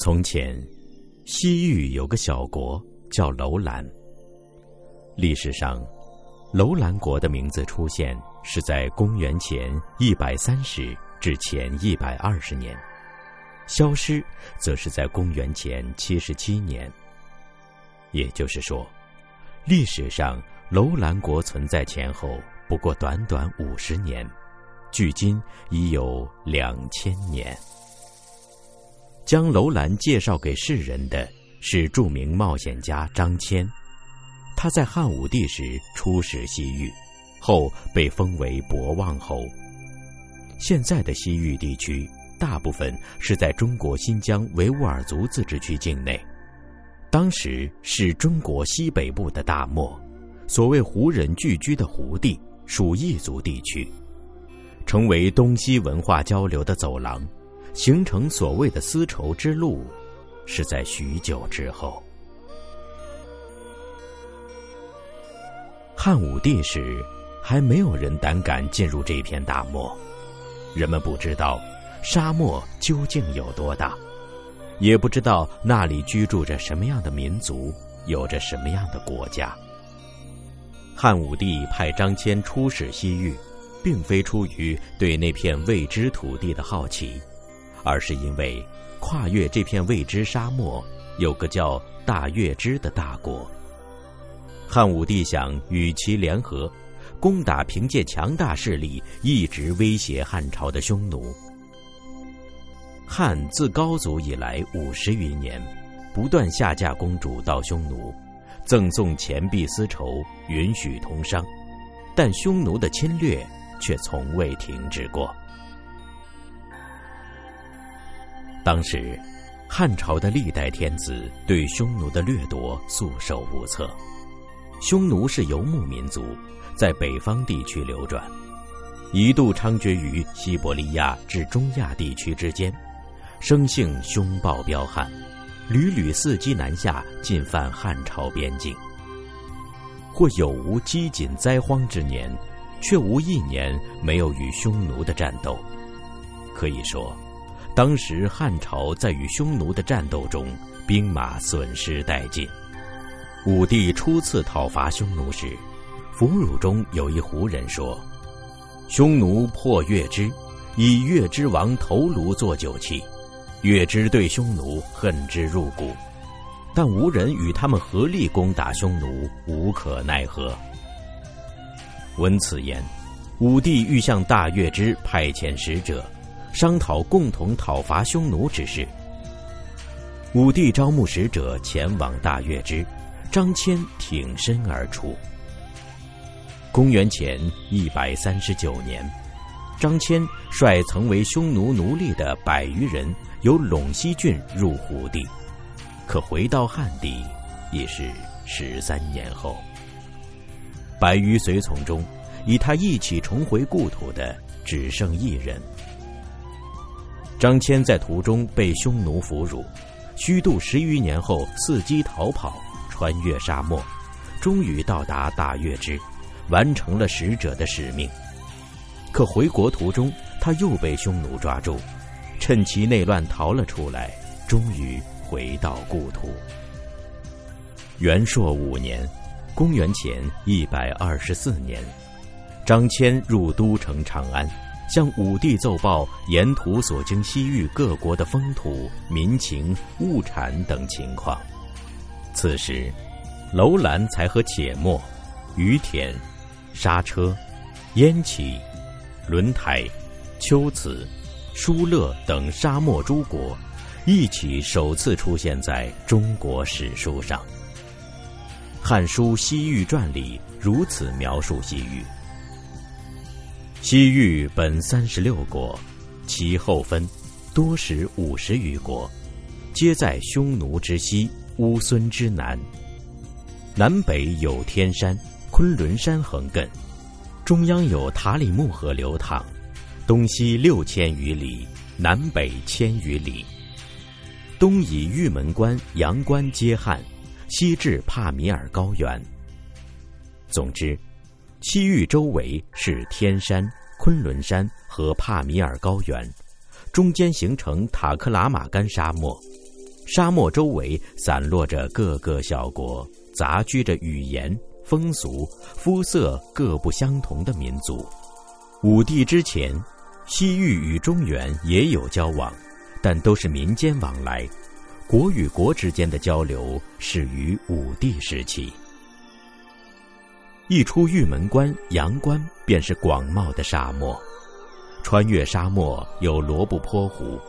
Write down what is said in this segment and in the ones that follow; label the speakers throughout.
Speaker 1: 从前，西域有个小国叫楼兰。历史上，楼兰国的名字出现是在公元前一百三十至前一百二十年，消失则是在公元前七十七年。也就是说，历史上楼兰国存在前后不过短短五十年，距今已有两千年。将楼兰介绍给世人的是著名冒险家张骞，他在汉武帝时出使西域，后被封为博望侯。现在的西域地区大部分是在中国新疆维吾尔族自治区境内，当时是中国西北部的大漠，所谓胡人聚居的胡地属异族地区，成为东西文化交流的走廊。形成所谓的丝绸之路，是在许久之后。汉武帝时，还没有人胆敢进入这片大漠，人们不知道沙漠究竟有多大，也不知道那里居住着什么样的民族，有着什么样的国家。汉武帝派张骞出使西域，并非出于对那片未知土地的好奇。而是因为跨越这片未知沙漠，有个叫大月支的大国。汉武帝想与其联合，攻打凭借强大势力一直威胁汉朝的匈奴。汉自高祖以来五十余年，不断下嫁公主到匈奴，赠送钱币丝绸，允许通商，但匈奴的侵略却从未停止过。当时，汉朝的历代天子对匈奴的掠夺束手无策。匈奴是游牧民族，在北方地区流转，一度猖獗于西伯利亚至中亚地区之间，生性凶暴彪悍，屡屡伺机南下，进犯汉朝边境。或有无饥馑灾荒之年，却无一年没有与匈奴的战斗。可以说。当时汉朝在与匈奴的战斗中，兵马损失殆尽。武帝初次讨伐匈奴时，俘虏中有一胡人说：“匈奴破月支，以月支王头颅做酒器，月支对匈奴恨之入骨，但无人与他们合力攻打匈奴，无可奈何。”闻此言，武帝欲向大月支派遣使者。商讨共同讨伐匈奴之事。武帝招募使者前往大月支，张骞挺身而出。公元前一百三十九年，张骞率曾为匈奴奴隶的百余人由陇西郡入胡地，可回到汉地已是十三年后。百余随从中，与他一起重回故土的只剩一人。张骞在途中被匈奴俘虏，虚度十余年后伺机逃跑，穿越沙漠，终于到达大月支，完成了使者的使命。可回国途中，他又被匈奴抓住，趁其内乱逃了出来，终于回到故土。元朔五年，公元前一百二十四年，张骞入都城长安。向武帝奏报沿途所经西域各国的风土民情、物产等情况。此时，楼兰才和且末、于田、莎车、燕齐、轮台、龟兹、疏勒等沙漠诸国一起首次出现在中国史书上。《汉书·西域传》里如此描述西域。西域本三十六国，其后分，多时五十余国，皆在匈奴之西、乌孙之南。南北有天山、昆仑山横亘，中央有塔里木河流淌，东西六千余里，南北千余里。东以玉门关、阳关接汉，西至帕米尔高原。总之。西域周围是天山、昆仑山和帕米尔高原，中间形成塔克拉玛干沙漠，沙漠周围散落着各个小国，杂居着语言、风俗、肤色各不相同的民族。武帝之前，西域与中原也有交往，但都是民间往来。国与国之间的交流始于武帝时期。一出玉门关、阳关，便是广袤的沙漠。穿越沙漠有罗布泊湖，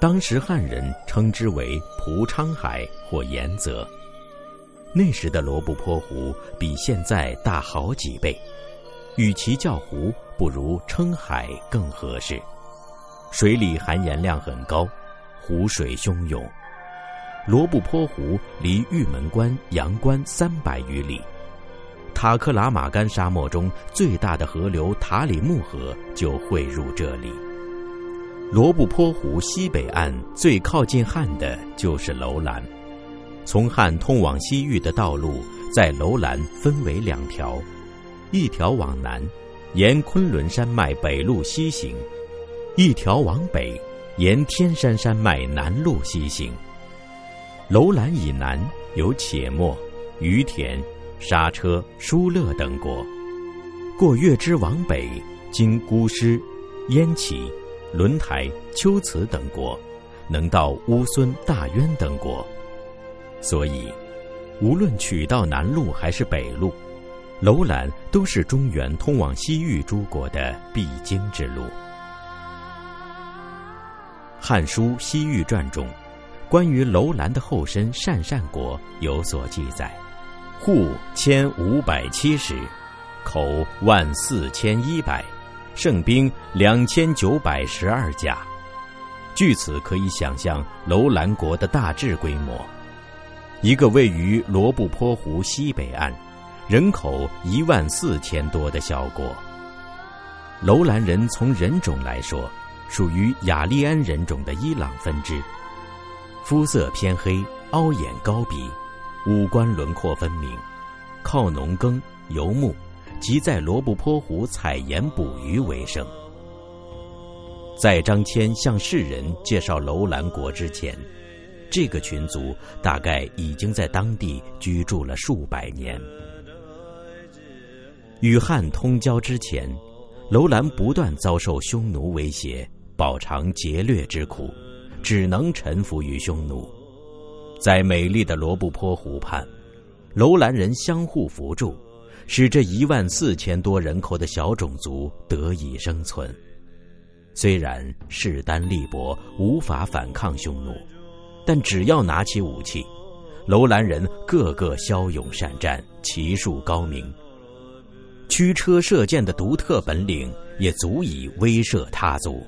Speaker 1: 当时汉人称之为蒲昌海或盐泽。那时的罗布泊湖比现在大好几倍，与其叫湖，不如称海更合适。水里含盐量很高，湖水汹涌。罗布泊湖离玉门关、阳关三百余里。塔克拉玛干沙漠中最大的河流塔里木河就汇入这里。罗布泊湖西北岸最靠近汉的就是楼兰。从汉通往西域的道路在楼兰分为两条，一条往南，沿昆仑山脉北路西行；一条往北，沿天山山脉南路西行。楼兰以南有且末、于田。莎车、疏勒等国，过月支往北，经姑师、燕齐、轮台、龟兹等国，能到乌孙、大渊等国。所以，无论取道南路还是北路，楼兰都是中原通往西域诸国的必经之路。《汉书·西域传》中，关于楼兰的后身鄯善国有所记载。户千五百七十，口万四千一百，胜兵两千九百十二甲。据此可以想象楼兰国的大致规模：一个位于罗布泊湖西北岸，人口一万四千多的小国。楼兰人从人种来说，属于雅利安人种的伊朗分支，肤色偏黑，凹眼高鼻。五官轮廓分明，靠农耕游牧，即在罗布泊湖采盐捕鱼为生。在张骞向世人介绍楼兰国之前，这个群族大概已经在当地居住了数百年。与汉通交之前，楼兰不断遭受匈奴威胁，饱尝劫掠之苦，只能臣服于匈奴。在美丽的罗布泊湖畔，楼兰人相互扶助，使这一万四千多人口的小种族得以生存。虽然势单力薄，无法反抗匈奴，但只要拿起武器，楼兰人个个骁勇善战，骑术高明，驱车射箭的独特本领也足以威慑他族。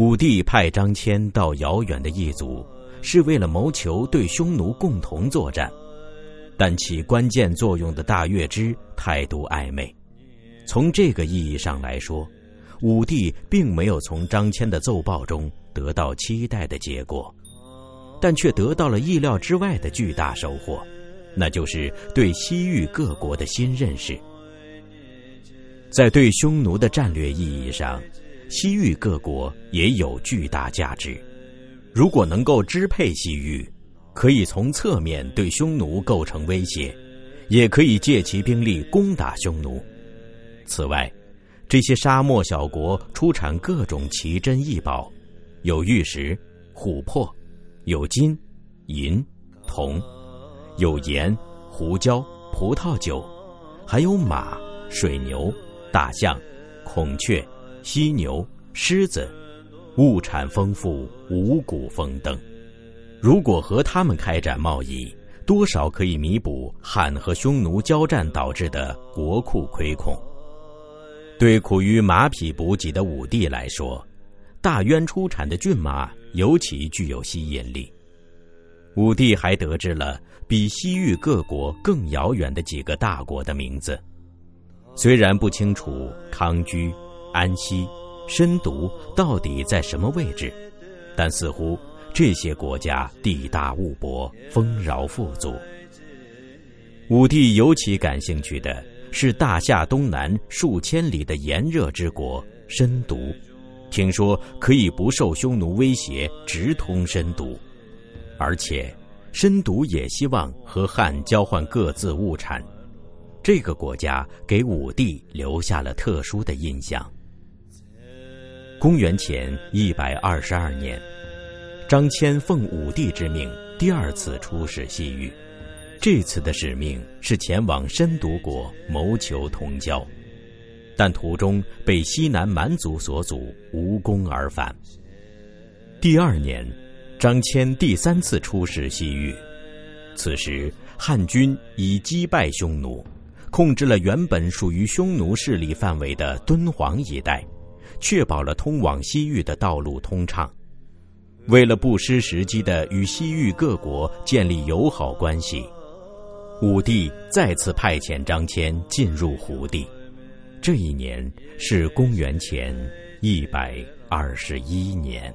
Speaker 1: 武帝派张骞到遥远的异族，是为了谋求对匈奴共同作战，但起关键作用的大月支态度暧昧。从这个意义上来说，武帝并没有从张骞的奏报中得到期待的结果，但却得到了意料之外的巨大收获，那就是对西域各国的新认识。在对匈奴的战略意义上。西域各国也有巨大价值，如果能够支配西域，可以从侧面对匈奴构成威胁，也可以借其兵力攻打匈奴。此外，这些沙漠小国出产各种奇珍异宝，有玉石、琥珀，有金、银、铜，有盐、胡椒、葡萄酒，还有马、水牛、大象、孔雀。犀牛、狮子，物产丰富，五谷丰登。如果和他们开展贸易，多少可以弥补汉和匈奴交战导致的国库亏空。对苦于马匹补给的武帝来说，大渊出产的骏马尤其具有吸引力。武帝还得知了比西域各国更遥远的几个大国的名字，虽然不清楚康居。安息、深毒到底在什么位置？但似乎这些国家地大物博，丰饶富足。武帝尤其感兴趣的是大夏东南数千里的炎热之国——深毒。听说可以不受匈奴威胁，直通申都，而且申都也希望和汉交换各自物产。这个国家给武帝留下了特殊的印象。公元前一百二十二年，张骞奉武帝之命，第二次出使西域。这次的使命是前往申都国谋求同交，但途中被西南蛮族所阻，无功而返。第二年，张骞第三次出使西域，此时汉军已击败匈奴，控制了原本属于匈奴势力范围的敦煌一带，确保了通往西域的道路通畅。为了不失时机的与西域各国建立友好关系。武帝再次派遣张骞进入胡地，这一年是公元前一百二十一年。